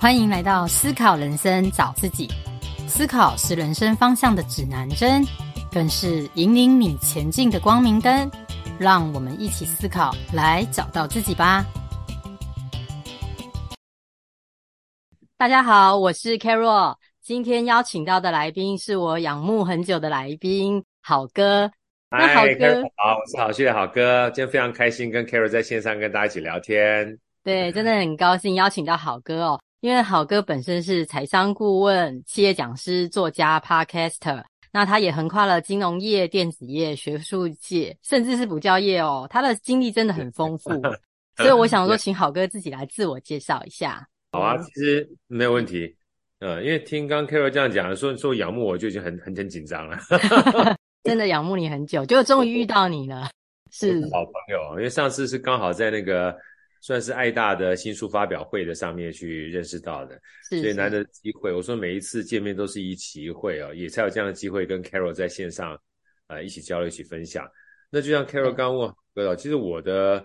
欢迎来到思考人生，找自己。思考是人生方向的指南针，更是引领你前进的光明灯。让我们一起思考，来找到自己吧。大家好，我是 Carol。今天邀请到的来宾是我仰慕很久的来宾，好哥。嗨，那好哥，好，我是好趣的好哥。今天非常开心跟 Carol 在线上跟大家一起聊天。对，真的很高兴邀请到好哥哦。因为好哥本身是财商顾问、企业讲师、作家、Podcaster，那他也横跨了金融业、电子业、学术界，甚至是补教业哦。他的经历真的很丰富，所以我想说，请好哥自己来自我介绍一下。好啊，其实没有问题。呃，因为听刚刚 Carol 这样讲，说说仰慕我就已经很很很紧张了。真的仰慕你很久，就终于遇到你了，是好朋友。因为上次是刚好在那个。算是爱大的新书发表会的上面去认识到的，是所以难得机会。我说每一次见面都是一期一会哦，也才有这样的机会跟 Carol 在线上，呃，一起交流，一起分享。那就像 Carol 刚问哥，其实我的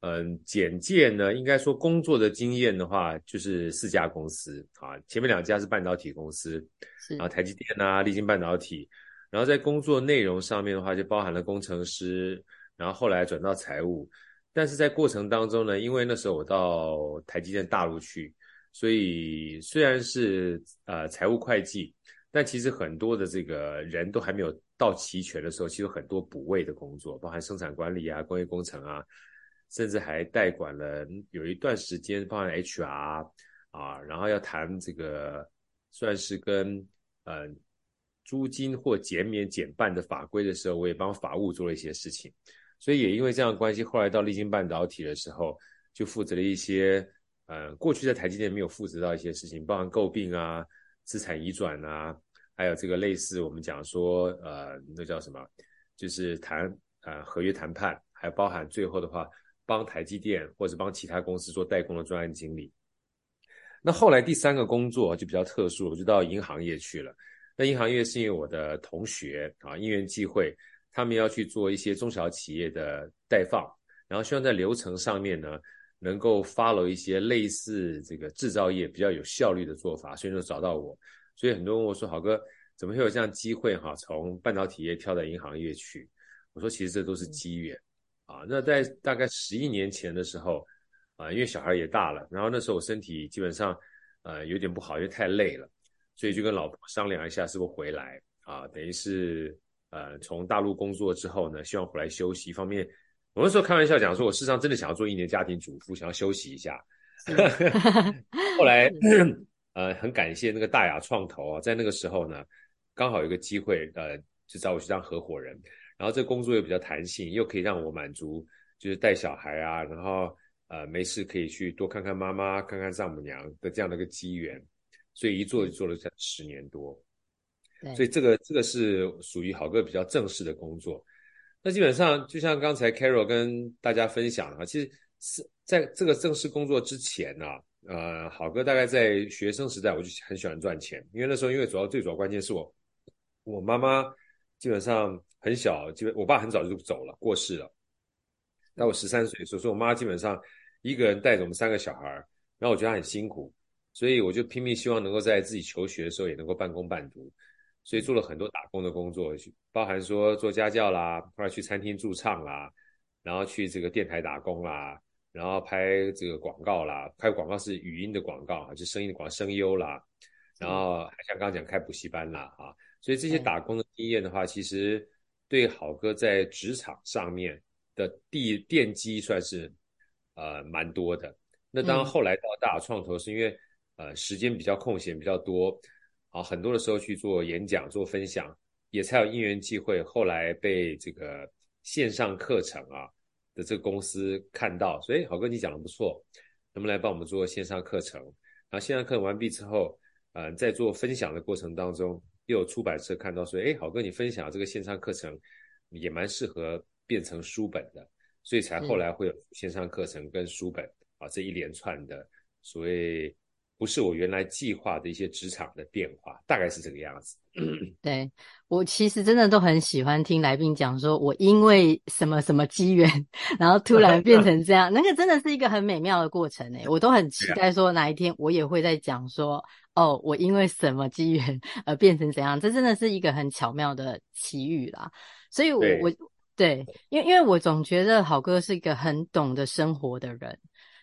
嗯简介呢，应该说工作的经验的话，就是四家公司啊，前面两家是半导体公司，然后台积电啊、立晶半导体，然后在工作内容上面的话，就包含了工程师，然后后来转到财务。但是在过程当中呢，因为那时候我到台积电大陆去，所以虽然是呃财务会计，但其实很多的这个人都还没有到齐全的时候，其实很多补位的工作，包含生产管理啊、工业工程啊，甚至还代管了有一段时间，包含 HR 啊，然后要谈这个算是跟呃租金或减免减半的法规的时候，我也帮法务做了一些事情。所以也因为这样关系，后来到力晶半导体的时候，就负责了一些，呃，过去在台积电没有负责到一些事情，包含诟病啊、资产移转啊，还有这个类似我们讲说，呃，那叫什么，就是谈呃合约谈判，还包含最后的话，帮台积电或者帮其他公司做代工的专案经理。那后来第三个工作就比较特殊，我就到银行业去了。那银行业是因为我的同学啊，因缘际会。他们要去做一些中小企业的代放，然后希望在流程上面呢，能够 follow 一些类似这个制造业比较有效率的做法，所以就找到我。所以很多人问我说：“好哥，怎么会有这样机会哈？从半导体业跳到银行业去？”我说：“其实这都是机缘啊。”那在大概十一年前的时候啊，因为小孩也大了，然后那时候我身体基本上呃有点不好，因为太累了，所以就跟老婆商量一下，是不是回来啊？等于是。呃，从大陆工作之后呢，希望回来休息。一方面，我那时候开玩笑讲说，我事实上真的想要做一年家庭主妇，想要休息一下。后来，呃，很感谢那个大雅创投啊，在那个时候呢，刚好有个机会，呃，就找我去当合伙人。然后这工作又比较弹性，又可以让我满足，就是带小孩啊，然后呃，没事可以去多看看妈妈，看看丈母娘的这样的一个机缘。所以一做就做了十年多。所以这个这个是属于好哥比较正式的工作，那基本上就像刚才 Carol 跟大家分享的啊，其实是在这个正式工作之前呢，呃，好哥大概在学生时代我就很喜欢赚钱，因为那时候因为主要最主要关键是我我妈妈基本上很小，基本我爸很早就走了过世了，在我十三岁的时候，所以我妈基本上一个人带着我们三个小孩儿，然后我觉得她很辛苦，所以我就拼命希望能够在自己求学的时候也能够半工半读。所以做了很多打工的工作，包含说做家教啦，后来去餐厅驻唱啦，然后去这个电台打工啦，然后拍这个广告啦，拍广告是语音的广告啊，就声音的广告声优啦，然后还像刚刚讲开补习班啦啊，所以这些打工的经验的话，其实对好哥在职场上面的地奠基算是呃蛮多的。那当后来到大创投，是因为呃时间比较空闲比较多。啊，很多的时候去做演讲、做分享，也才有因缘际会，后来被这个线上课程啊的这个公司看到，所以好哥你讲的不错，能不能来帮我们做线上课程？然后线上课程完毕之后，呃，在做分享的过程当中，又有出版社看到说，哎，好哥你分享这个线上课程也蛮适合变成书本的，所以才后来会有线上课程跟书本啊这一连串的所谓。不是我原来计划的一些职场的变化，大概是这个样子。对，我其实真的都很喜欢听来宾讲说，我因为什么什么机缘，然后突然变成这样，那个真的是一个很美妙的过程诶。我都很期待说哪一天我也会在讲说，哦，我因为什么机缘而变成怎样，这真的是一个很巧妙的奇遇啦。所以我，我我对，因为因为我总觉得好哥是一个很懂得生活的人。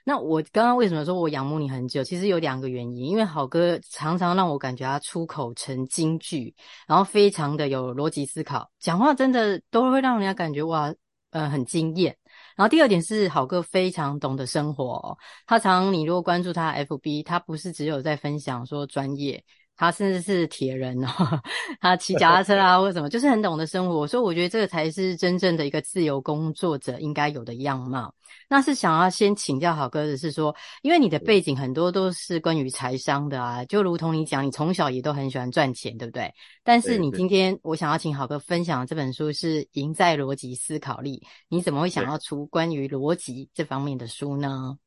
那我刚刚为什么说我仰慕你很久？其实有两个原因，因为好哥常常让我感觉他出口成金句，然后非常的有逻辑思考，讲话真的都会让人家感觉哇，呃，很惊艳。然后第二点是好哥非常懂得生活，他常你如果关注他 FB，他不是只有在分享说专业。他甚至是铁人哦，他骑脚踏车 啊，或者什么，就是很懂得生活。所以我觉得这个才是真正的一个自由工作者应该有的样貌。那是想要先请教好哥的是说，因为你的背景很多都是关于财商的啊，就如同你讲，你从小也都很喜欢赚钱，对不对？但是你今天我想要请好哥分享的这本书是《赢在逻辑思考力》，你怎么会想要出关于逻辑这方面的书呢？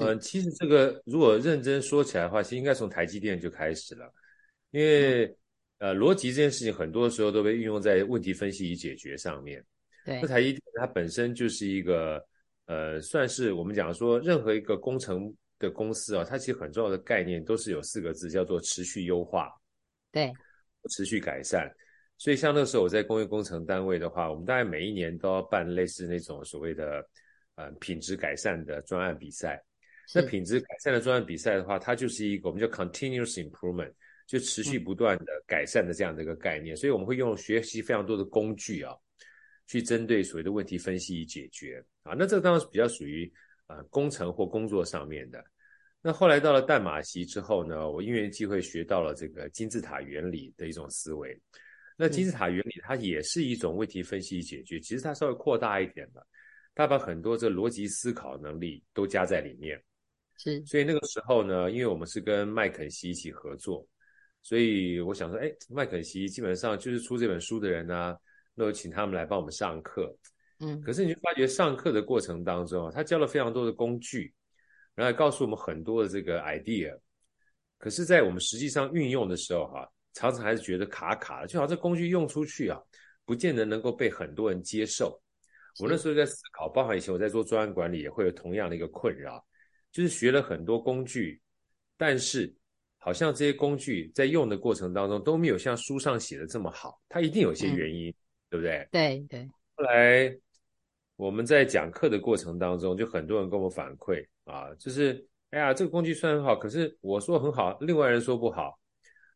嗯，其实这个如果认真说起来的话，其实应该从台积电就开始了，因为、嗯、呃，逻辑这件事情很多时候都被运用在问题分析与解决上面。对，那台积电它本身就是一个呃，算是我们讲说任何一个工程的公司啊，它其实很重要的概念都是有四个字，叫做持续优化。对，持续改善。所以像那个时候我在工业工程单位的话，我们大概每一年都要办类似那种所谓的呃品质改善的专案比赛。那品质改善的专业比赛的话，它就是一个我们叫 continuous improvement，就持续不断的改善的这样的一个概念。所以我们会用学习非常多的工具啊，去针对所谓的问题分析与解决啊。那这个当然是比较属于啊工程或工作上面的。那后来到了淡马锡之后呢，我因缘际会学到了这个金字塔原理的一种思维。那金字塔原理它也是一种问题分析与解决，其实它稍微扩大一点的，它把很多这逻辑思考能力都加在里面。是，所以那个时候呢，因为我们是跟麦肯锡一起合作，所以我想说，哎，麦肯锡基本上就是出这本书的人啊，那我请他们来帮我们上课。嗯，可是你就发觉上课的过程当中，他教了非常多的工具，然后也告诉我们很多的这个 idea，可是，在我们实际上运用的时候，哈，常常还是觉得卡卡的，就好像这工具用出去啊，不见得能够被很多人接受。我那时候在思考，包含以前我在做专案管理，也会有同样的一个困扰。就是学了很多工具，但是好像这些工具在用的过程当中都没有像书上写的这么好，它一定有些原因，嗯、对不对？对对。后来我们在讲课的过程当中，就很多人跟我反馈啊，就是哎呀，这个工具虽然很好，可是我说很好，另外人说不好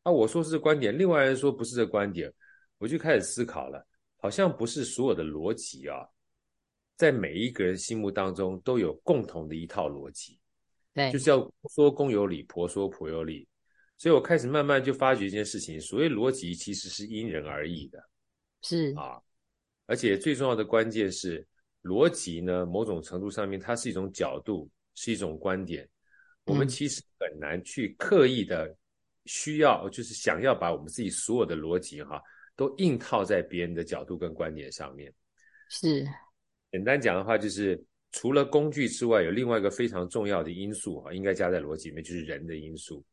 啊，我说是这观点，另外人说不是这观点，我就开始思考了，好像不是所有的逻辑啊，在每一个人心目当中都有共同的一套逻辑。对，就是要说公有理，婆说婆有理，所以我开始慢慢就发觉一件事情，所谓逻辑其实是因人而异的，是。啊，而且最重要的关键是逻辑呢，某种程度上面它是一种角度，是一种观点，我们其实很难去刻意的需要，嗯、就是想要把我们自己所有的逻辑哈，都硬套在别人的角度跟观点上面，是，简单讲的话就是。除了工具之外，有另外一个非常重要的因素啊，应该加在逻辑里面，就是人的因素。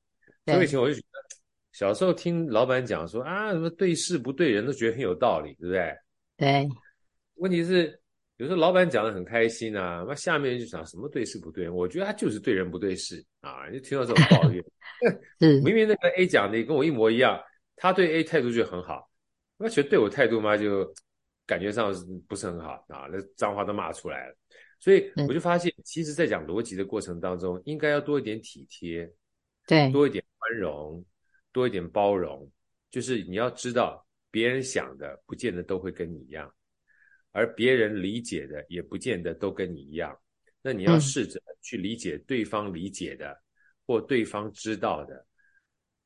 所以以前我就觉得，小时候听老板讲说啊，什么对事不对人，都觉得很有道理，对不对？对。问题是有时候老板讲的很开心啊，那下面人就想什么对事不对人？我觉得他就是对人不对事啊，就听到这种抱怨。是。明明那个 A 讲的跟我一模一样，他对 A 态度就很好，那其实对我态度嘛，就感觉上不是很好啊，那脏话都骂出来了。所以我就发现，其实，在讲逻辑的过程当中，应该要多一点体贴，对，多一点宽容，多一点包容。就是你要知道，别人想的不见得都会跟你一样，而别人理解的也不见得都跟你一样。那你要试着去理解对方理解的，嗯、或对方知道的，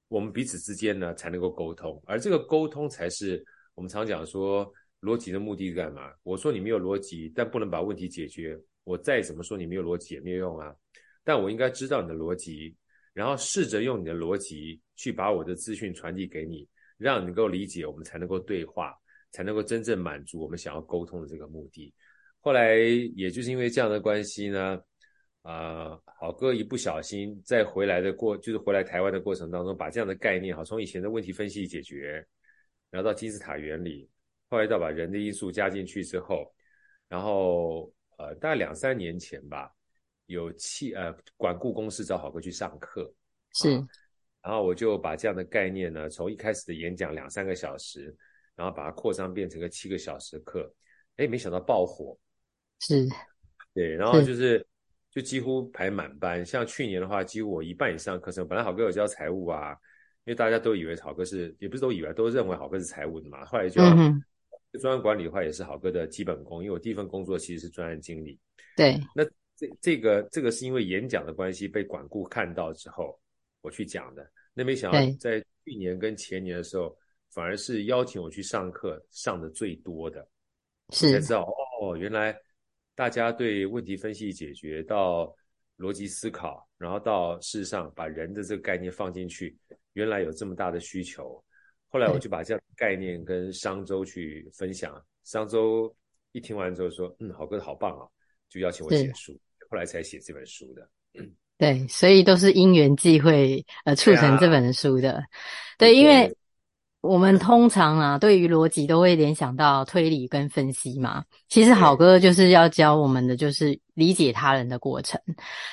我们彼此之间呢才能够沟通。而这个沟通，才是我们常讲说。逻辑的目的是干嘛？我说你没有逻辑，但不能把问题解决。我再怎么说你没有逻辑也没有用啊。但我应该知道你的逻辑，然后试着用你的逻辑去把我的资讯传递给你，让你能够理解，我们才能够对话，才能够真正满足我们想要沟通的这个目的。后来也就是因为这样的关系呢，啊、好哥一不小心在回来的过，就是回来台湾的过程当中，把这样的概念哈，从以前的问题分析解决，然后到金字塔原理，后来到把人的因素加进去之后，然后呃，大概两三年前吧，有企呃管顾公司找好哥去上课，是，然后我就把这样的概念呢，从一开始的演讲两三个小时，然后把它扩张变成个七个小时的课，哎，没想到爆火，是，对，然后就是。就几乎排满班，像去年的话，几乎我一半以上课程，本来好哥有教财务啊，因为大家都以为好哥是，也不是都以为，都认为好哥是财务的嘛。后来就要专案管理的话，也是好哥的基本功，因为我第一份工作其实是专案经理。对，那这这个这个是因为演讲的关系被管顾看到之后，我去讲的。那没想到在去年跟前年的时候，反而是邀请我去上课上的最多的，是才知道哦，原来。大家对问题分析解决到逻辑思考，然后到事实上把人的这个概念放进去，原来有这么大的需求。后来我就把这样的概念跟商周去分享，商周一听完之后说：“嗯，好哥好棒啊！”就邀请我写书，后来才写这本书的。对，所以都是因缘际会呃促成这本书的。对，因为。我们通常啊，对于逻辑都会联想到推理跟分析嘛。其实好哥就是要教我们的，就是理解他人的过程。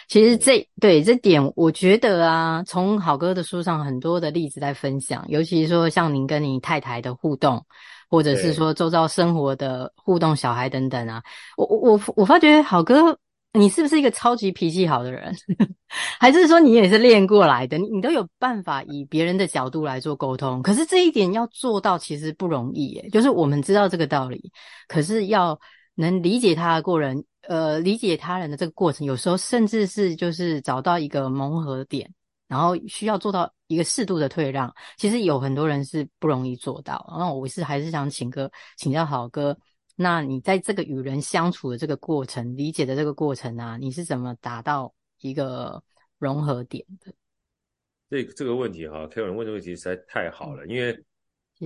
其实这对这点，我觉得啊，从好哥的书上很多的例子在分享，尤其是说像您跟你太太的互动，或者是说周遭生活的互动、小孩等等啊，我我我我发觉好哥。你是不是一个超级脾气好的人，还是说你也是练过来的？你你都有办法以别人的角度来做沟通，可是这一点要做到其实不容易耶。就是我们知道这个道理，可是要能理解他的过人，呃，理解他人的这个过程，有时候甚至是就是找到一个磨合点，然后需要做到一个适度的退让。其实有很多人是不容易做到。然后我是还是想请个请教好哥。那你在这个与人相处的这个过程、理解的这个过程啊，你是怎么达到一个融合点的？这这个问题哈，Karen 问的问题实在太好了，嗯、因为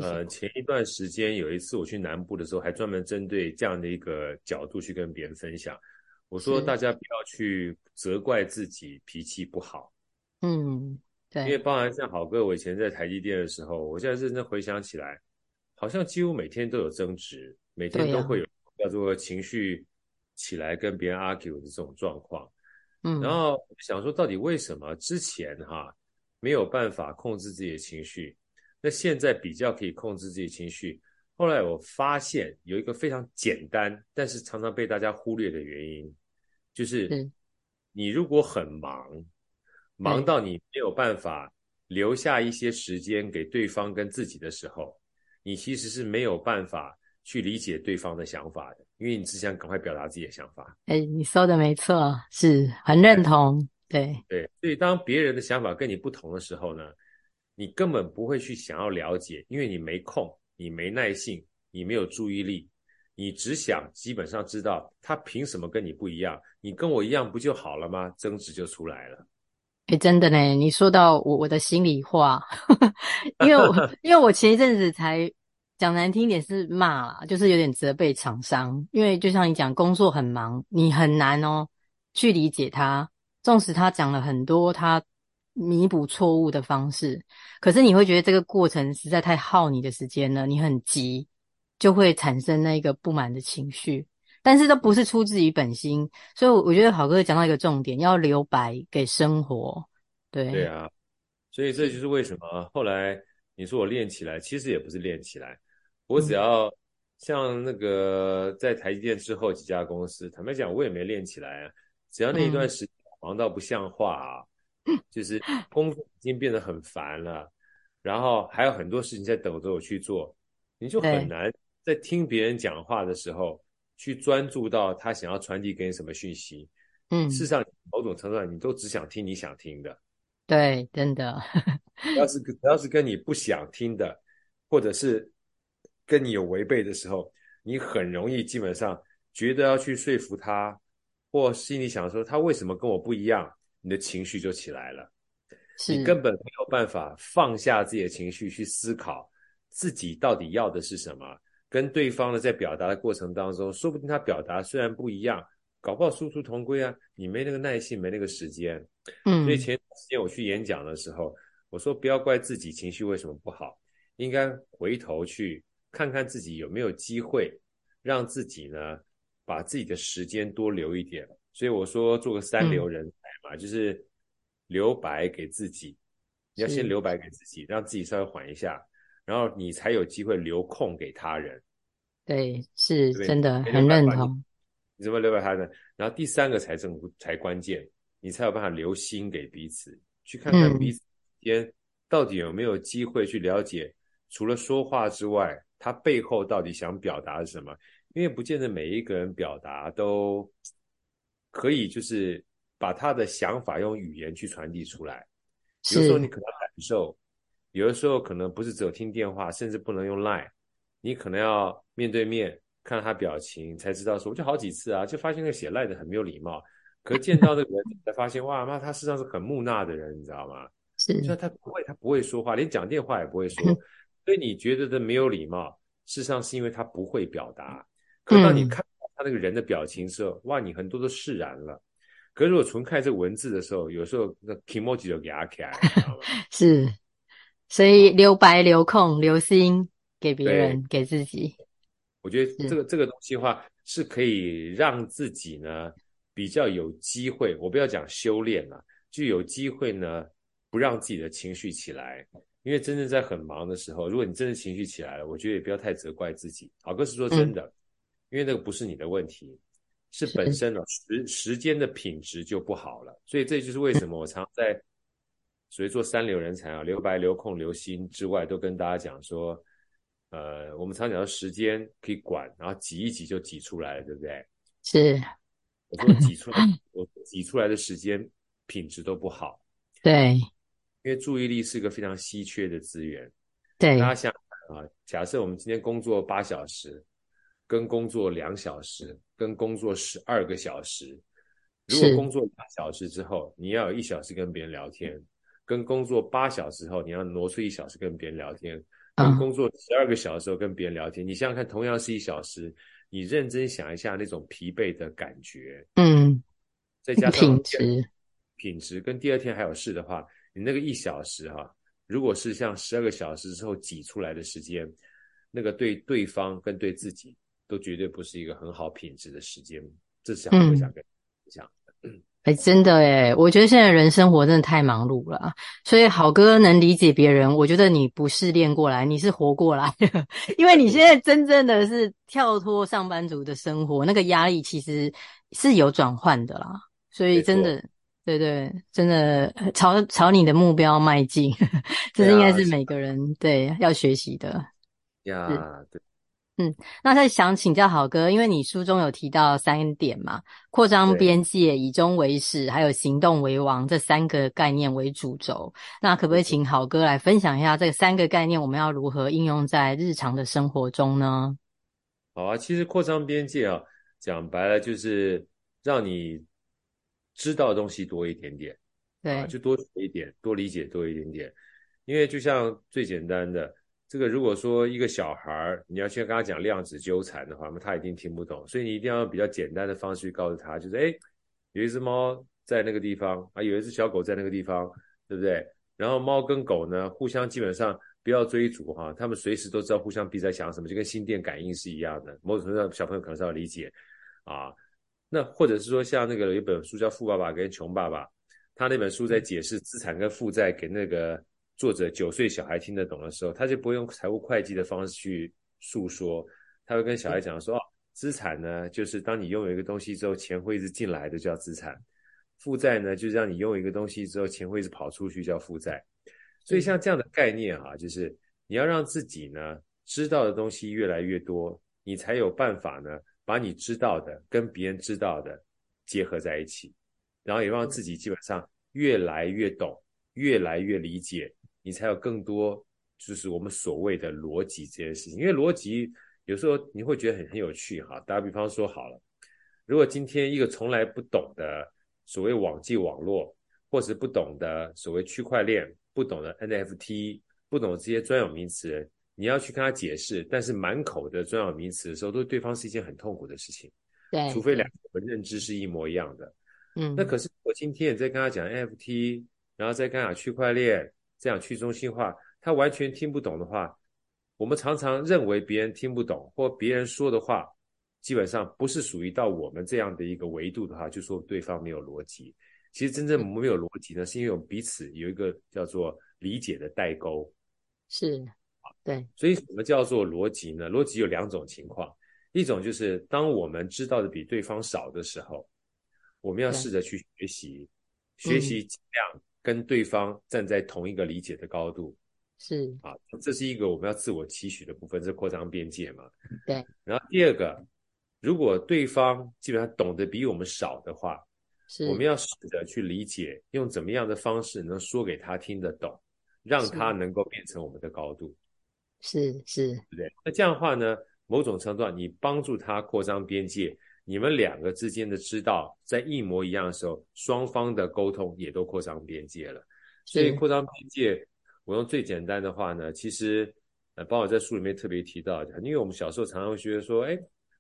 呃，前一段时间有一次我去南部的时候，还专门针对这样的一个角度去跟别人分享。我说大家不要去责怪自己脾气不好。嗯，对，因为包含像好哥，我以前在台积电的时候，我现在认真回想起来，好像几乎每天都有争执。每天都会有叫做情绪起来跟别人 argue 的这种状况，嗯，然后想说到底为什么之前哈没有办法控制自己的情绪，那现在比较可以控制自己的情绪。后来我发现有一个非常简单，但是常常被大家忽略的原因，就是你如果很忙，忙到你没有办法留下一些时间给对方跟自己的时候，你其实是没有办法。去理解对方的想法的，因为你只想赶快表达自己的想法。哎，你说的没错，是很认同。对对，所以当别人的想法跟你不同的时候呢，你根本不会去想要了解，因为你没空，你没耐性，你没有注意力，你只想基本上知道他凭什么跟你不一样，你跟我一样不就好了吗？争执就出来了。哎，真的呢，你说到我我的心里话，因为我 因为我前一阵子才。讲难听一点是骂啦，就是有点责备厂商，因为就像你讲，工作很忙，你很难哦去理解他。纵使他讲了很多他弥补错误的方式，可是你会觉得这个过程实在太耗你的时间了，你很急，就会产生那个不满的情绪。但是都不是出自于本心，所以我觉得好哥讲到一个重点，要留白给生活。对对啊，所以这就是为什么后来你说我练起来，其实也不是练起来。我只要像那个在台积电之后几家公司，坦白讲，我也没练起来啊。只要那一段时间忙到不像话啊，就是 工作已经变得很烦了，然后还有很多事情在等着我去做，你就很难在听别人讲话的时候去专注到他想要传递给你什么讯息。嗯，事实上，某种程度上，你都只想听你想听的。对，真的。要是要是跟你不想听的，或者是。跟你有违背的时候，你很容易基本上觉得要去说服他，或心里想说他为什么跟我不一样，你的情绪就起来了。你根本没有办法放下自己的情绪去思考自己到底要的是什么。跟对方呢在表达的过程当中，说不定他表达虽然不一样，搞不好殊途同归啊，你没那个耐性，没那个时间。嗯，所以前段时间我去演讲的时候，我说不要怪自己情绪为什么不好，应该回头去看看自己有没有机会，让自己呢把自己的时间多留一点。所以我说做个三流人才嘛，嗯、就是留白给自己，你要先留白给自己，让自己稍微缓一下，然后你才有机会留空给他人。对，是真的很认同。你怎么留白他呢？然后第三个才正才关键，你才有办法留心给彼此，去看看彼此之间到底有没有机会去了解，嗯、除了说话之外，他背后到底想表达什么？因为不见得每一个人表达都可以，就是把他的想法用语言去传递出来。有时候你可能感受，有的时候可能不是只有听电话，甚至不能用 Line。你可能要面对面看他表情，才知道说，我就好几次啊，就发现那个写赖的很没有礼貌。可是见到那个人，才发现哇，妈，他实际上是很木讷的人，你知道吗？是，就他不会，他不会说话，连讲电话也不会说。所以你觉得的没有礼貌，事实上是因为他不会表达。可是当你看到他那个人的表情的时候，哇，你很多都释然了。可是如果纯看这个文字的时候，有时候那 kimoji 就给他开，你知道吗？是，所以留白、留空、留心。给别人，给自己，我觉得这个这个东西的话，是可以让自己呢比较有机会。我不要讲修炼了，就有机会呢不让自己的情绪起来。因为真正在很忙的时候，如果你真的情绪起来了，我觉得也不要太责怪自己。好哥是说真的，嗯、因为那个不是你的问题，是本身呢时时间的品质就不好了。所以这就是为什么我常在所谓做三流人才啊，留白、留空、留心之外，都跟大家讲说。呃，我们常讲的时间可以管，然后挤一挤就挤出来了，对不对？是。我说挤出来，我挤出来的时间品质都不好。对。因为注意力是一个非常稀缺的资源。对。大家想啊，假设我们今天工作八小时，跟工作两小时，跟工作十二个小时，如果工作两小时之后，你要有一小时跟别人聊天，跟工作八小时后，你要挪出一小时跟别人聊天。跟工作十二个小时后跟别人聊天，嗯，你想想看，同样是一小时，你认真想一下那种疲惫的感觉，嗯，再加上品质，品质跟第二天还有事的话，你那个一小时哈，如果是像十二个小时之后挤出来的时间，那个对对方跟对自己都绝对不是一个很好品质的时间，这是我想跟你讲。嗯哎，真的哎，我觉得现在人生活真的太忙碌了，所以好哥能理解别人。我觉得你不是练过来，你是活过来的，因为你现在真正的是跳脱上班族的生活，那个压力其实是有转换的啦。所以真的，对对，真的朝朝你的目标迈进，这是应该是每个人对，要学习的。呀，对。嗯，那再想请教好哥，因为你书中有提到三点嘛，扩张边界、以终为始，还有行动为王这三个概念为主轴。那可不可以请好哥来分享一下这三个概念，我们要如何应用在日常的生活中呢？好啊，其实扩张边界啊，讲白了就是让你知道的东西多一点点，对，啊，就多学一点，多理解多一点点。因为就像最简单的。这个如果说一个小孩儿你要去跟他讲量子纠缠的话，那他一定听不懂。所以你一定要用比较简单的方式去告诉他，就是哎，有一只猫在那个地方啊，有一只小狗在那个地方，对不对？然后猫跟狗呢，互相基本上不要追逐哈，他们随时都知道互相彼此在想什么，就跟心电感应是一样的。某种程度上，小朋友可能是要理解啊。那或者是说，像那个有一本书叫《富爸爸跟穷爸爸》，他那本书在解释资产跟负债给那个。作者九岁小孩听得懂的时候，他就不会用财务会计的方式去诉说，他会跟小孩讲说：哦，资产呢，就是当你拥有一个东西之后，钱会一直进来的叫资产；负债呢，就是让你拥有一个东西之后，钱会一直跑出去叫负债。所以像这样的概念哈，就是你要让自己呢知道的东西越来越多，你才有办法呢把你知道的跟别人知道的结合在一起，然后也让自己基本上越来越懂，越来越理解。你才有更多，就是我们所谓的逻辑这件事情。因为逻辑有时候你会觉得很很有趣哈。打比方说好了，如果今天一个从来不懂的所谓网际网络，或是不懂的所谓区块链，不懂的 NFT，不懂这些专有名词，你要去跟他解释，但是满口的专有名词的时候，对对方是一件很痛苦的事情。对，除非两个认知是一模一样的。嗯，那可是我今天也在跟他讲 NFT，然后再跟他讲区块链，这样去中心化，他完全听不懂的话，我们常常认为别人听不懂，或别人说的话，基本上不是属于到我们这样的一个维度的话，就说对方没有逻辑。其实真正没有逻辑呢，是因为我们彼此有一个叫做理解的代沟。是，对。所以什么叫做逻辑呢？逻辑有两种情况，一种就是当我们知道的比对方少的时候，我们要试着去学习，学习尽量跟对方站在同一个理解的高度。是啊，这是一个我们要自我期许的部分，是扩张边界嘛？对。然后第二个。如果对方基本上懂得比我们少的话，是我们要试着去理解，用怎么样的方式能说给他听得懂，让他能够变成我们的高度。是是，对不对？那这样的话呢，某种程度上你帮助他扩张边界，你们两个之间的知道在一模一样的时候，双方的沟通也都扩张边界了。所以扩张边界，我用最简单的话呢，其实呃，包括在书里面特别提到，因为我们小时候常常会觉得说，哎。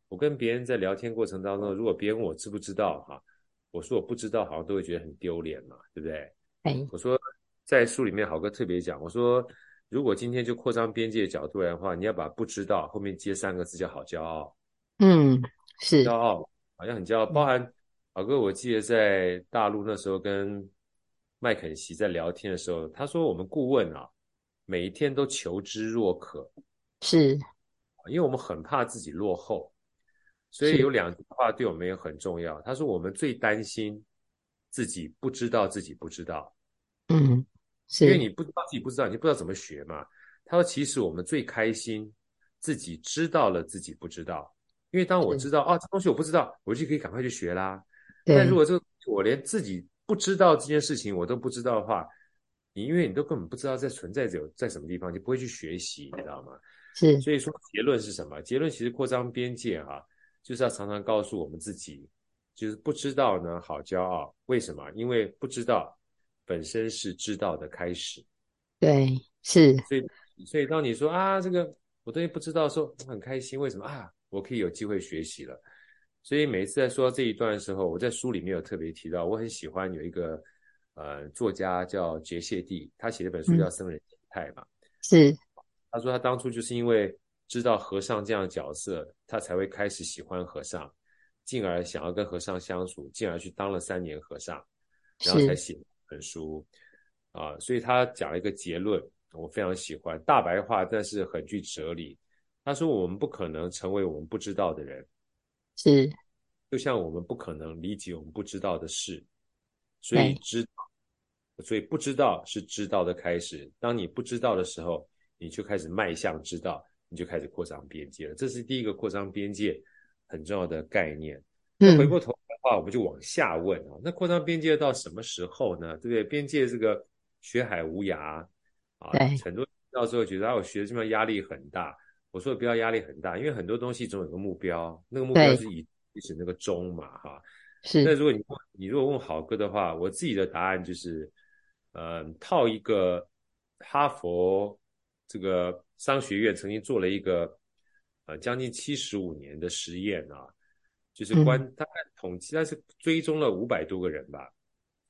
我跟别人在聊天过程当中，如果别人问我知不知道哈，我说我不知道，好像都会觉得很丢脸嘛，对不对？哎，我说在书里面好哥特别讲，我说如果今天就扩张边界的角度来的话，你要把不知道后面接三个字叫好骄傲。嗯，是骄傲，好像很骄傲。包含老哥，我记得在大陆那时候跟麦肯锡在聊天的时候，他说我们顾问啊，每一天都求知若渴，是，因为我们很怕自己落后。所以有两句话对我们也很重要。他说：“我们最担心自己不知道自己不知道。”嗯，是因为你不知道自己不知道，你不知道怎么学嘛。他说：“其实我们最开心自己知道了自己不知道，因为当我知道啊，这东西我不知道，我就可以赶快去学啦。但如果这个我连自己不知道这件事情我都不知道的话，你因为你都根本不知道在存在着在什么地方，就不会去学习，你知道吗？是。所以说结论是什么？结论其实扩张边界哈。”就是要常常告诉我们自己，就是不知道呢，好骄傲。为什么？因为不知道本身是知道的开始。对，是。所以，所以当你说啊，这个我东西不知道的时候，很开心。为什么啊？我可以有机会学习了。所以每一次在说这一段的时候，我在书里面有特别提到，我很喜欢有一个呃作家叫杰谢蒂，他写了本书叫《僧人心态》嘛。是。他说他当初就是因为。知道和尚这样的角色，他才会开始喜欢和尚，进而想要跟和尚相处，进而去当了三年和尚，然后才写本书啊。所以他讲了一个结论，我非常喜欢，大白话，但是很具哲理。他说：“我们不可能成为我们不知道的人，是，就像我们不可能理解我们不知道的事。所以知，所以不知道是知道的开始。当你不知道的时候，你就开始迈向知道。”你就开始扩张边界了，这是第一个扩张边界很重要的概念。那回过头话，我们就往下问啊，那扩张边界到什么时候呢？对不对？边界这个学海无涯啊，很多到时候觉得啊，我学这边压力很大。我说不要压力很大，因为很多东西总有个目标，那个目标是以是那个终嘛，哈。是。那如果你问你如果问好哥的话，我自己的答案就是，呃，套一个哈佛这个。商学院曾经做了一个，呃，将近七十五年的实验啊，就是关大概统计，但是追踪了五百多个人吧，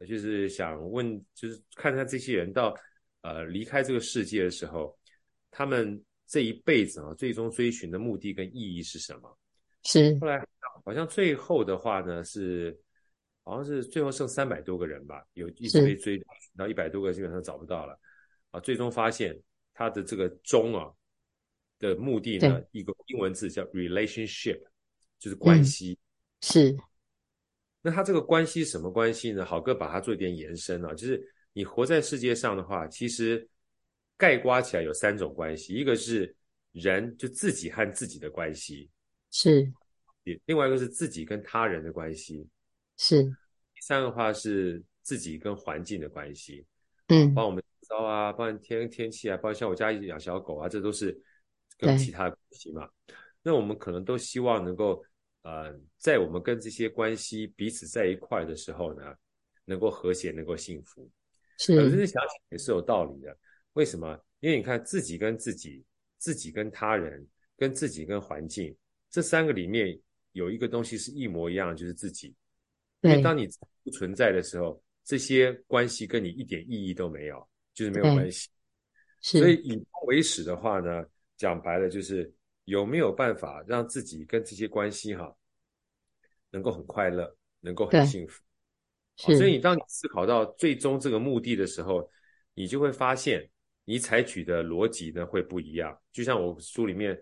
就是想问，就是看看这些人到呃离开这个世界的时候，他们这一辈子啊，最终追寻的目的跟意义是什么？是。后来好像最后的话呢，是好像是最后剩三百多个人吧，有一直被追到一百多个基本上找不到了，啊，最终发现。他的这个终啊的目的呢，一个英文字叫 relationship，就是关系。嗯、是。那他这个关系什么关系呢？好哥把它做一点延伸啊，就是你活在世界上的话，其实概括起来有三种关系，一个是人就自己和自己的关系，是。另外一个是自己跟他人的关系，是。第三个话是自己跟环境的关系，嗯，帮我们。烧啊，帮天天气啊，包括像我家里养小狗啊，这都是跟其他关系嘛。那我们可能都希望能够，呃，在我们跟这些关系彼此在一块的时候呢，能够和谐，能够幸福。是，可是想想也是有道理的。为什么？因为你看自己跟自己、自己跟他人、跟自己跟环境这三个里面，有一个东西是一模一样，就是自己。因为当你不存在的时候，这些关系跟你一点意义都没有，就是没有关系。所以以终为始的话呢，讲白了就是有没有办法让自己跟这些关系哈，能够很快乐，能够很幸福。所以你当你思考到最终这个目的的时候，你就会发现你采取的逻辑呢会不一样。就像我书里面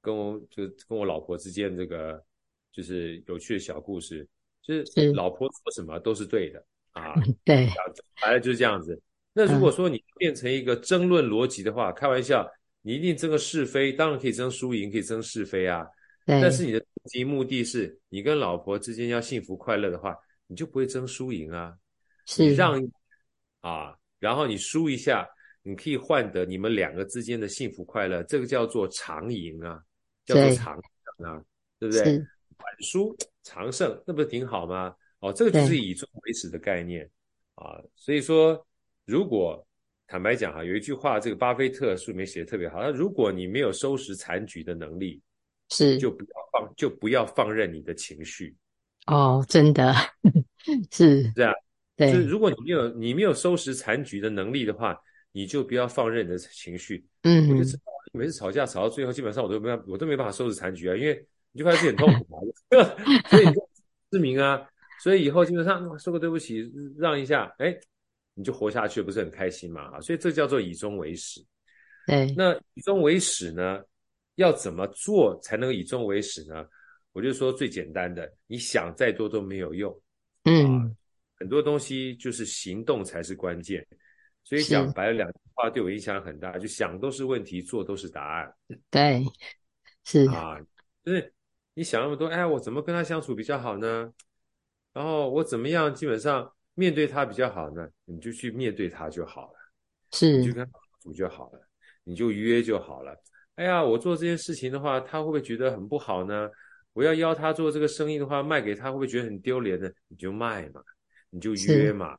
跟我就跟我老婆之间这个就是有趣的小故事。就是老婆说什么都是对的啊，对，反正就是这样子。那如果说你变成一个争论逻辑的话，开玩笑，你一定争个是非，当然可以争输赢，可以争是非啊。但是你的终极目的是你跟老婆之间要幸福快乐的话，你就不会争输赢啊。是让啊，然后你输一下，你可以换得你们两个之间的幸福快乐，这个叫做长赢啊，叫做长胜啊，对不对？短输长胜，那不是挺好吗？哦，这个就是以终为始的概念啊。所以说，如果坦白讲哈，有一句话，这个巴菲特书里面写的特别好，他如果你没有收拾残局的能力，是就不要放，就不要放任你的情绪。哦，真的 是这样。对，就是如果你没有你没有收拾残局的能力的话，你就不要放任你的情绪。嗯，我就知道每次吵架吵到最后，基本上我都没办我都没办法收拾残局啊，因为。你就发现自己很痛苦嘛，所以你就失明啊，所以以后基本上说个对不起，让一下，哎，你就活下去，不是很开心嘛？啊，所以这叫做以终为始。对，那以终为始呢，要怎么做才能以终为始呢？我就说最简单的，你想再多都没有用。嗯，啊，很多东西就是行动才是关键。所以讲白了，两句话对我影响很大，就想都是问题，做都是答案。对，是啊，就是。你想那么多，哎，我怎么跟他相处比较好呢？然后我怎么样基本上面对他比较好呢？你就去面对他就好了，是，你就跟他相处就好了，你就约就好了。哎呀，我做这件事情的话，他会不会觉得很不好呢？我要邀他做这个生意的话，卖给他会不会觉得很丢脸呢？你就卖嘛，你就约嘛，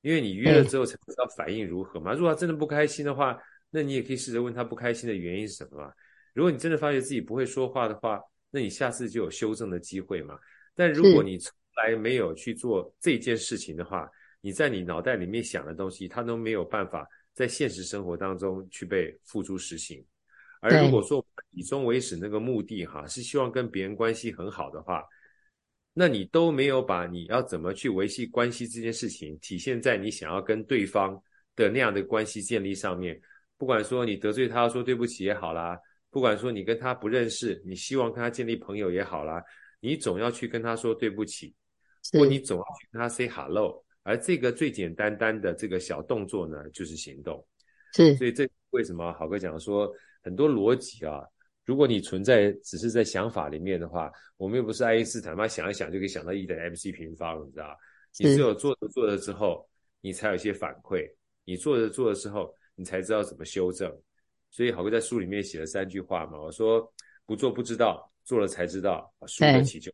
因为你约了之后才知道反应如何嘛。如果他真的不开心的话，那你也可以试着问他不开心的原因是什么嘛。如果你真的发觉自己不会说话的话，那你下次就有修正的机会嘛。但如果你从来没有去做这件事情的话，你在你脑袋里面想的东西，它都没有办法在现实生活当中去被付诸实行。而如果说以终为始那个目的哈，是希望跟别人关系很好的话，那你都没有把你要怎么去维系关系这件事情体现在你想要跟对方的那样的关系建立上面。不管说你得罪他说对不起也好啦。不管说你跟他不认识，你希望跟他建立朋友也好啦，你总要去跟他说对不起，或你总要去跟他 say hello。而这个最简单单的这个小动作呢，就是行动。是，所以这为什么好哥讲说很多逻辑啊，如果你存在只是在想法里面的话，我们又不是爱因斯坦嘛，想一想就可以想到 E 等于 MC 平方，你知道？你只有做着做着之后，你才有一些反馈，你做着做着之后，你才知道怎么修正。所以好哥在书里面写了三句话嘛，我说不做不知道，做了才知道，输得起就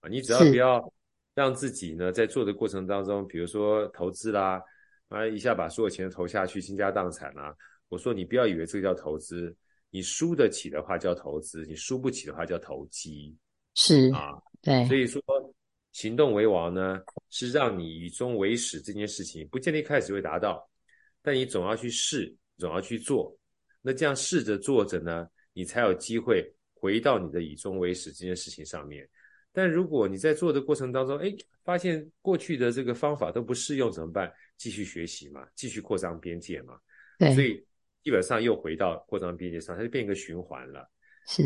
啊，你只要不要让自己呢在做的过程当中，比如说投资啦，啊一下把所有钱投下去，倾家荡产啦，我说你不要以为这个叫投资，你输得起的话叫投资，你输不起的话叫投机，是啊，对，所以说行动为王呢，是让你以终为始这件事情，不见得一开始会达到，但你总要去试，总要去做。那这样试着做着呢，你才有机会回到你的以终为始这件事情上面。但如果你在做的过程当中，哎，发现过去的这个方法都不适用怎么办？继续学习嘛，继续扩张边界嘛。对，所以基本上又回到扩张边界上，它就变一个循环了。是，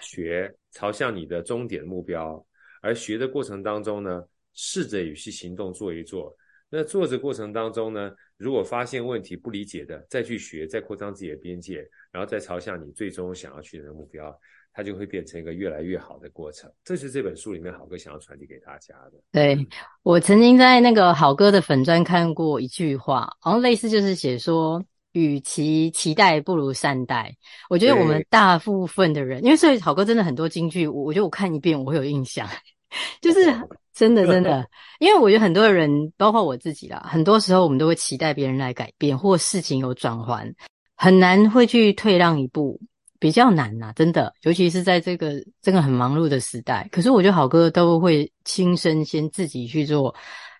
学朝向你的终点目标，而学的过程当中呢，试着与其行动做一做。那做的过程当中呢，如果发现问题不理解的，再去学，再扩张自己的边界，然后再朝向你最终想要去的目标，它就会变成一个越来越好的过程。这是这本书里面好哥想要传递给大家的。对，我曾经在那个好哥的粉专看过一句话，好像类似就是写说，与其期待，不如善待。我觉得我们大部分的人，因为所以好哥真的很多金句，我我觉得我看一遍我会有印象。就是 真的，真的，因为我觉得很多人，包括我自己啦，很多时候我们都会期待别人来改变，或事情有转换，很难会去退让一步。比比较难呐、啊，真的，尤其是在这个这个很忙碌的时代。可是我觉得好哥都会亲身先自己去做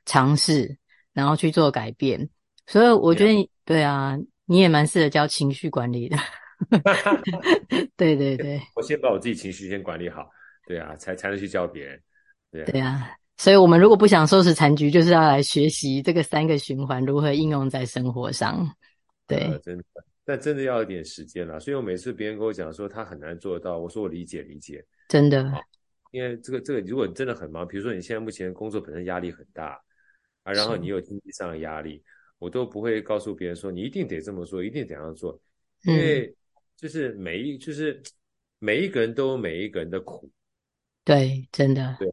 尝试，然后去做改变。所以我觉得你对啊，你也蛮适合教情绪管理的。对对对，我先把我自己情绪先管理好，对啊，才才能去教别人。对啊，对啊，所以我们如果不想收拾残局，就是要来学习这个三个循环如何应用在生活上。对，呃、真的，但真的要一点时间啦。所以我每次别人跟我讲说他很难做到，我说我理解理解，真的。因为这个这个，如果你真的很忙，比如说你现在目前工作本身压力很大啊，然后你有经济上的压力，我都不会告诉别人说你一定得这么做，一定得这样做，因为就是每一就是每一个人都有每一个人的苦。对，真的。对，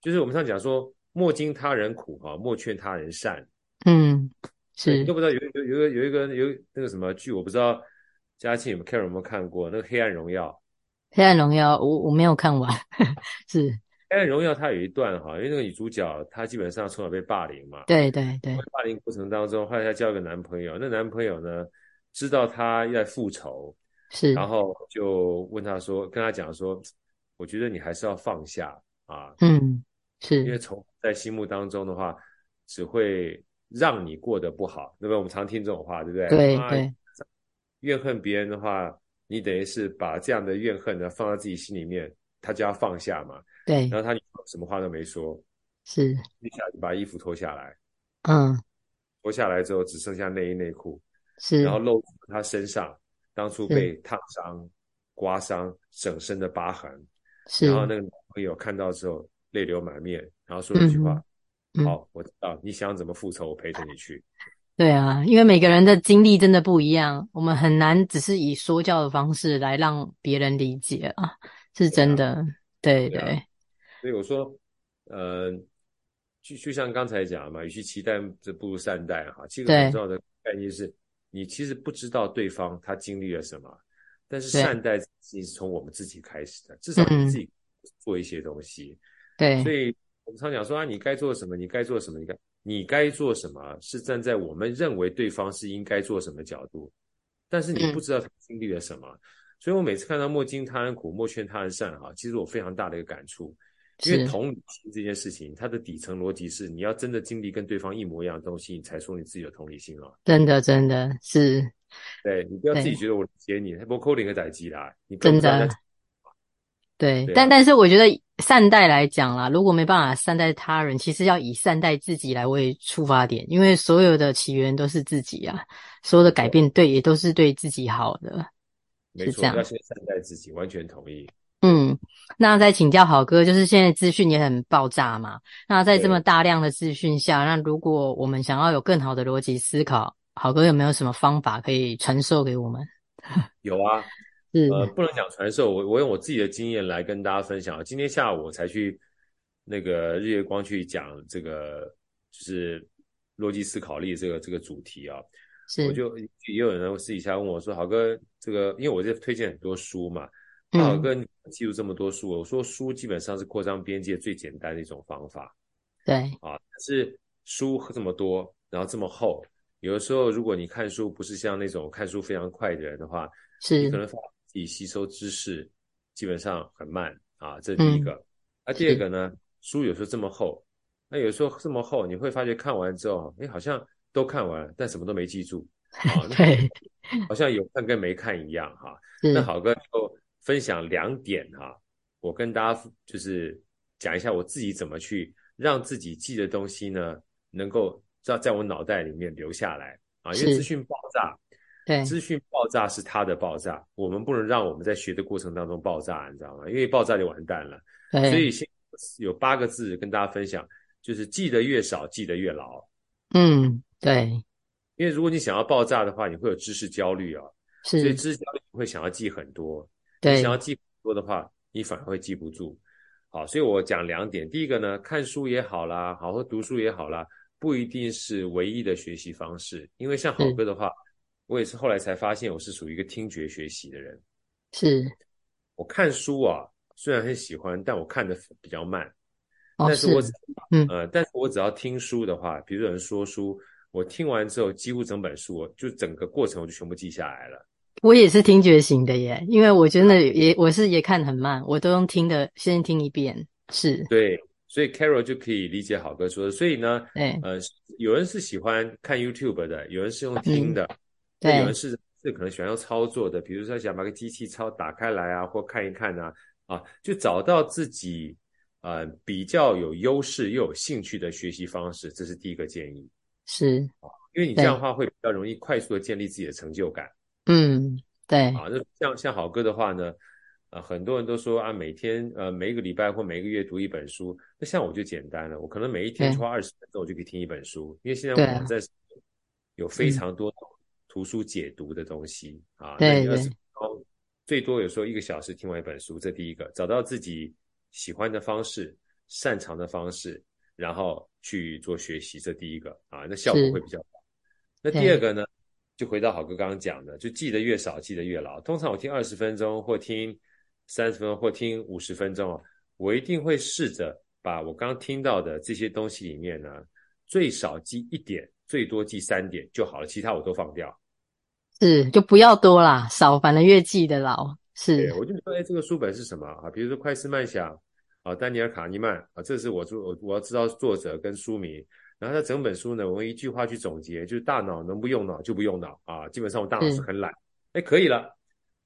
就是我们常讲说莫经他人苦哈，莫劝他人善。嗯。是，你都不知道有有有个有一个有那个什么剧，我不知道佳庆有没有 Carol 有没有看过那个《黑暗荣耀》。黑暗荣耀，我我没有看完。是《黑暗荣耀》，它有一段哈，因为那个女主角她基本上从小被霸凌嘛。对对对。霸凌过程当中，后来她交一个男朋友，那男朋友呢知道她要复仇，是，然后就问她说，跟她讲说，我觉得你还是要放下啊。嗯，是。因为从在心目当中的话，只会。让你过得不好，对不对？我们常听这种话，对不对？对对。怨恨别人的话，你等于是把这样的怨恨呢放在自己心里面，他就要放下嘛。对。然后他什么话都没说，是。一下就把衣服脱下来。嗯。脱下来之后只剩下内衣内裤。是。然后露出他身上当初被烫伤、刮伤整身的疤痕。是。然后那个男朋友看到之后泪流满面，然后说了一句话。嗯好，我知道你想怎么复仇，我陪着你去。对啊，因为每个人的经历真的不一样，我们很难只是以说教的方式来让别人理解啊，是真的。对对，对，对，所以我说，呃，就就像刚才讲嘛，与其期待，这不如善待哈。其实很重要的概念是，你其实不知道对方他经历了什么，但是善待是从我们自己开始的，至少你自己做一些东西。对，所以。我们常讲说啊，你该做什么？你该做什么？你该你该做什么？是站在我们认为对方是应该做什么角度，但是你不知道他经历了什么，嗯、所以我每次看到莫经他人苦，莫劝他人善哈，其实我非常大的一个感触，因为同理心这件事情，它的底层逻辑是你要真的经历跟对方一模一样的东西，你才说你自己有同理心啊。真的，真的是，对，你不要自己觉得我理解你，不扣零个载机啦，你真的。对，对啊、但但是我觉得善待来讲啦，如果没办法善待他人，其实要以善待自己来为出发点，因为所有的起源都是自己啊，所有的改变对也都是对自己好的，没错。要先善待自己，完全同意。嗯，那再请教好哥，就是现在资讯也很爆炸嘛，那在这么大量的资讯下，那如果我们想要有更好的逻辑思考，好哥有没有什么方法可以传授给我们？有啊。呃，不能讲传授，我我用我自己的经验来跟大家分享。今天下午我才去那个日月光去讲这个，就是逻辑思考力这个这个主题啊。是，我就也有人私底下问我说：“好哥，这个因为我在推荐很多书嘛，嗯、好哥，你记住这么多书。”我说：“书基本上是扩张边界最简单的一种方法。”对啊，但是书这么多，然后这么厚，有的时候如果你看书不是像那种看书非常快的人的话，是你可能自己吸收知识基本上很慢啊，这是第一个。嗯、啊，第二个呢，书有时候这么厚，那有时候这么厚，你会发觉看完之后，哎，好像都看完了，但什么都没记住啊。对，好像有看跟没看一样哈、啊。那好哥就分享两点哈、啊，我跟大家就是讲一下我自己怎么去让自己记的东西呢，能够在在我脑袋里面留下来啊，因为资讯爆炸。对，资讯爆炸是它的爆炸，我们不能让我们在学的过程当中爆炸，你知道吗？因为爆炸就完蛋了。对，所以先有八个字跟大家分享，就是记得越少，记得越牢。嗯，对。因为如果你想要爆炸的话，你会有知识焦虑啊，是，所以知识焦虑你会想要记很多。对，你想要记很多的话，你反而会记不住。好，所以我讲两点，第一个呢，看书也好啦，好好读书也好啦，不一定是唯一的学习方式，因为像好哥的话。我也是后来才发现，我是属于一个听觉学习的人。是，我看书啊，虽然很喜欢，但我看的比较慢。哦、但是我嗯呃，但是我只要听书的话，比如有人说书，我听完之后，几乎整本书，就整个过程我就全部记下来了。我也是听觉型的耶，因为我真的也我是也看很慢，我都用听的先听一遍。是，对，所以 Carol 就可以理解好哥说的。所以呢，对，呃，有人是喜欢看 YouTube 的，有人是用听的，嗯、对，有人是是可能喜欢用操作的，比如说想把个机器操打开来啊，或看一看啊，啊，就找到自己呃比较有优势又有兴趣的学习方式，这是第一个建议。是，因为你这样的话会比较容易快速的建立自己的成就感。嗯，对。啊，那像像好哥的话呢，呃，很多人都说啊，每天呃每一个礼拜或每一个月读一本书。那像我就简单了，我可能每一天花二十分钟，我就可以听一本书。因为现在网站有非常多图书解读的东西啊。对对。最多有时候一个小时听完一本书，这第一个，找到自己喜欢的方式、擅长的方式，然后去做学习，这第一个啊，那效果会比较好。那第二个呢？就回到好哥刚刚讲的，就记得越少，记得越牢。通常我听二十分钟，或听三十分钟，或听五十分钟，我一定会试着把我刚听到的这些东西里面呢，最少记一点，最多记三点就好了，其他我都放掉。是，就不要多啦，少，反正越记得牢。是，我就说，哎，这个书本是什么啊？比如说《快思慢想》啊，丹尼尔·卡尼曼啊，这是我做，我我要知道作者跟书名。然后他整本书呢，我用一句话去总结，就是大脑能不用脑就不用脑啊。基本上我大脑是很懒，哎，可以了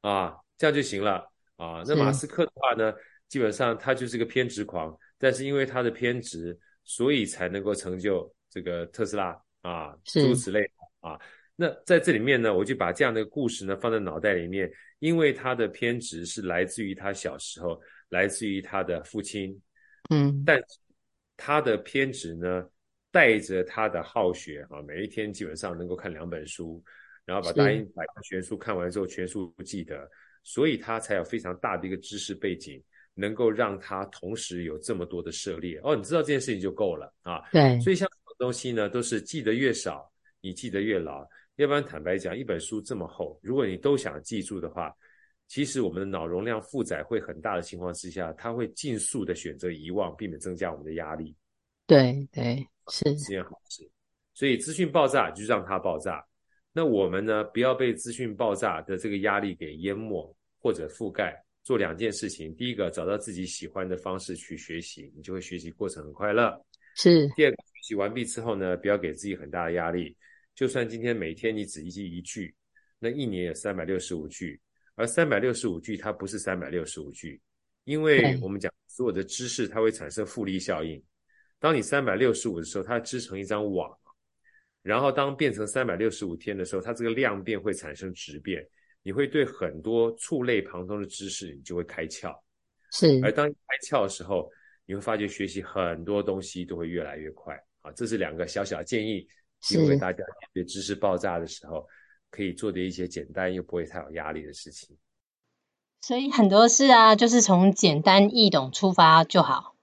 啊，这样就行了啊。那马斯克的话呢，基本上他就是个偏执狂，但是因为他的偏执，所以才能够成就这个特斯拉啊，诸如此类啊。那在这里面呢，我就把这样的故事呢放在脑袋里面，因为他的偏执是来自于他小时候，来自于他的父亲，嗯，但他的偏执呢。带着他的好学啊，每一天基本上能够看两本书，然后把大英百科全书看完之后，全书不记得，所以他才有非常大的一个知识背景，能够让他同时有这么多的涉猎。哦，你知道这件事情就够了啊。对，所以像这种东西呢，都是记得越少，你记得越牢。要不然坦白讲，一本书这么厚，如果你都想记住的话，其实我们的脑容量负载会很大的情况之下，它会尽速的选择遗忘，避免增加我们的压力。对对。是是件好事，所以资讯爆炸就让它爆炸。那我们呢，不要被资讯爆炸的这个压力给淹没或者覆盖。做两件事情：第一个，找到自己喜欢的方式去学习，你就会学习过程很快乐。是。第二个，学习完毕之后呢，不要给自己很大的压力。就算今天每天你只记一句，那一年有三百六十五句，而三百六十五句它不是三百六十五句，因为我们讲所有的知识它会产生复利效应。当你三百六十五的时候，它织成一张网，然后当变成三百六十五天的时候，它这个量变会产生质变，你会对很多触类旁通的知识，你就会开窍。是，而当你开窍的时候，你会发觉学习很多东西都会越来越快。啊，这是两个小小的建议，提供给大家面对知识爆炸的时候可以做的一些简单又不会太有压力的事情。所以很多事啊，就是从简单易懂出发就好。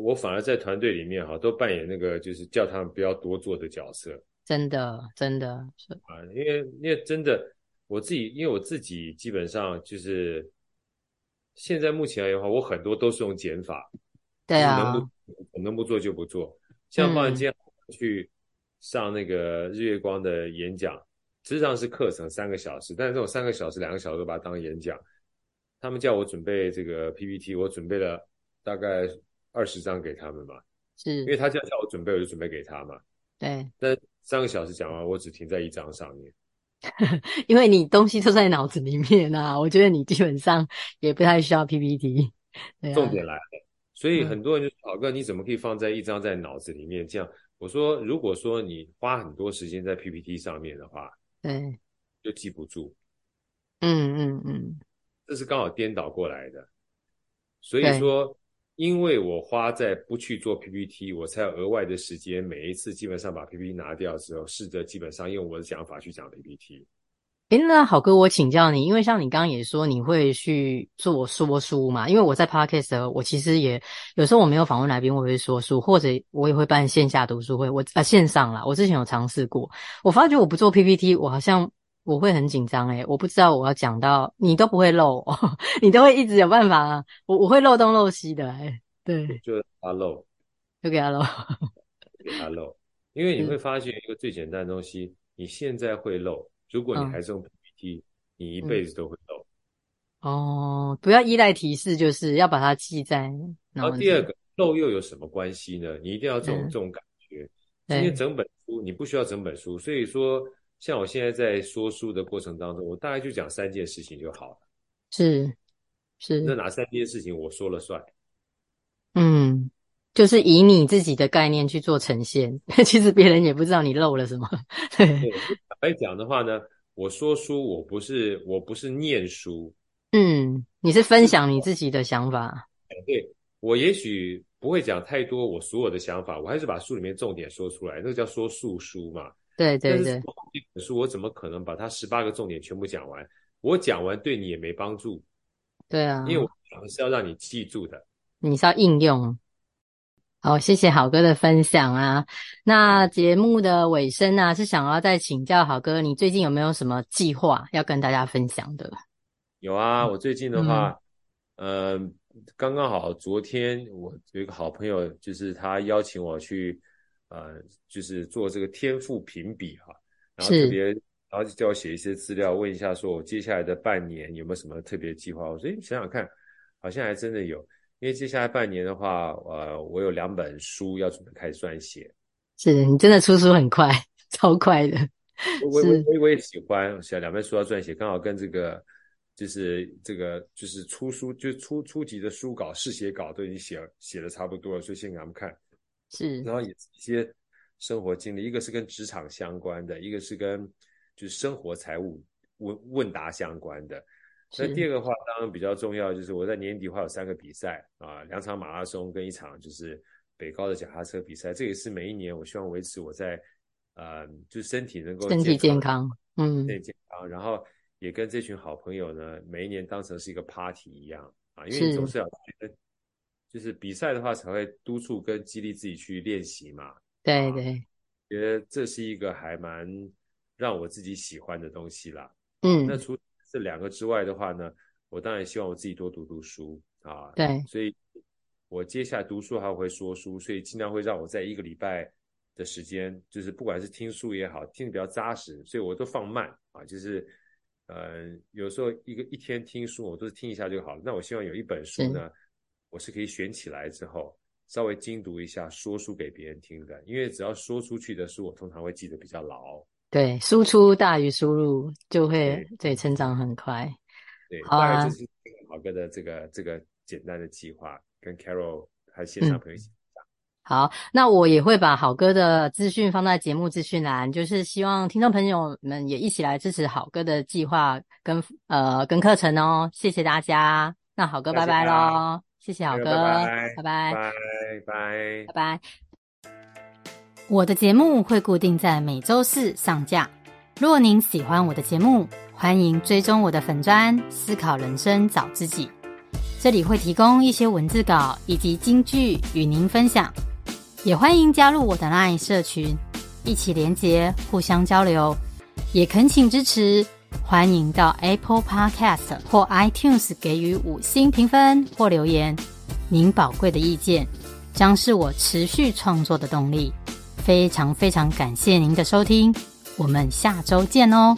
我反而在团队里面哈，都扮演那个就是叫他们不要多做的角色。真的，真的是啊，因为因为真的我自己，因为我自己基本上就是现在目前来的话，我很多都是用减法。对啊，能不能不做就不做。像放今天去上那个日月光的演讲，实际上是课程三个小时，但是这种三个小时、两个小时都把它当演讲。他们叫我准备这个 PPT，我准备了大概。二十张给他们嘛，是因为他叫叫我准备，我就准备给他嘛。对，但三个小时讲完，我只停在一张上面，因为你东西都在脑子里面啊。我觉得你基本上也不太需要 PPT。啊，重点来了，所以很多人就说：“好哥，你怎么可以放在一张在脑子里面？”这样我说：“如果说你花很多时间在 PPT 上面的话，对，就记不住。”嗯嗯嗯，这是刚好颠倒过来的，所以说。因为我花在不去做 PPT，我才有额外的时间。每一次基本上把 PPT 拿掉之后，试着基本上用我的讲法去讲 PPT。诶，那好哥，我请教你，因为像你刚刚也说你会去做说书嘛？因为我在 Podcast，我其实也有时候我没有访问来宾，我会说书，或者我也会办线下读书会。我啊线上啦，我之前有尝试过，我发觉我不做 PPT，我好像。我会很紧张诶，我不知道我要讲到你都不会漏，哦，你都会一直有办法啊。我我会漏东漏西的诶，对，就他漏，就给他漏，给他漏。因为你 会发现一个最简单的东西，你现在会漏，如果你还是用 PPT，你一辈子都会漏。嗯、哦，不要依赖提示，就是要把它记在。然后第二个漏又有什么关系呢？你一定要这种、嗯、这种感觉。今天整本书你不需要整本书，所以说像我现在在说书的过程当中，我大概就讲三件事情就好了。是是，那哪三件事情我说了算？嗯。就是以你自己的概念去做呈现，其实别人也不知道你漏了什么。对，来讲的话呢，我说书，我不是我不是念书，嗯，你是分享你自己的想法。对，我也许不会讲太多我所有的想法，我还是把书里面重点说出来，那个叫说述书嘛。对对对。一本书我怎么可能把它十八个重点全部讲完？我讲完对你也没帮助。对啊，因为我讲是要让你记住的，你是要应用。好，谢谢好哥的分享啊。那节目的尾声呢、啊，是想要再请教好哥，你最近有没有什么计划要跟大家分享的？有啊，我最近的话，嗯，呃、刚刚好昨天我有一个好朋友，就是他邀请我去，呃，就是做这个天赋评比哈，然后特别，然后就叫我写一些资料，问一下说我接下来的半年有没有什么特别计划？我说，诶，想想看，好像还真的有。因为接下来半年的话，呃，我有两本书要准备开始撰写。是，你真的出书很快，超快的。我我我我也喜欢写两本书要撰写，刚好跟这个就是这个就是出书就初初级的书稿试写稿都已经写写的差不多了，所以先给他们看。是，然后也是一些生活经历，一个是跟职场相关的，一个是跟就是生活财务问问答相关的。那第二个话当然比较重要，就是我在年底会有三个比赛啊，两场马拉松跟一场就是北高的脚踏车比赛，这也是每一年我希望维持我在呃，就是身体能够身体健康，嗯，身体健康，然后也跟这群好朋友呢，每一年当成是一个 party 一样啊，因为你总是。要觉得就是比赛的话才会督促跟激励自己去练习嘛，对对，觉得这是一个还蛮让我自己喜欢的东西啦，嗯，那除这两个之外的话呢，我当然希望我自己多读读书啊。对，所以我接下来读书还会说书，所以尽量会让我在一个礼拜的时间，就是不管是听书也好，听的比较扎实，所以我都放慢啊。就是呃，有时候一个一天听书，我都是听一下就好了。那我希望有一本书呢，我是可以选起来之后稍微精读一下，说书给别人听的。因为只要说出去的书，我通常会记得比较牢。对，输出大于输入，就会对，对成长很快。对，好啊，大概就是好哥的这个这个简单的计划，跟 Carol 还有线上朋友一起讲。好，那我也会把好哥的资讯放在节目资讯栏，就是希望听众朋友们也一起来支持好哥的计划跟呃跟课程哦。谢谢大家，那好哥拜拜喽，谢谢好哥，拜拜，拜拜，拜拜。我的节目会固定在每周四上架。若您喜欢我的节目，欢迎追踪我的粉专“思考人生找自己”。这里会提供一些文字稿以及金句与您分享。也欢迎加入我的 LINE 社群，一起连结，互相交流。也恳请支持，欢迎到 Apple Podcast 或 iTunes 给予五星评分或留言。您宝贵的意见将是我持续创作的动力。非常非常感谢您的收听，我们下周见哦。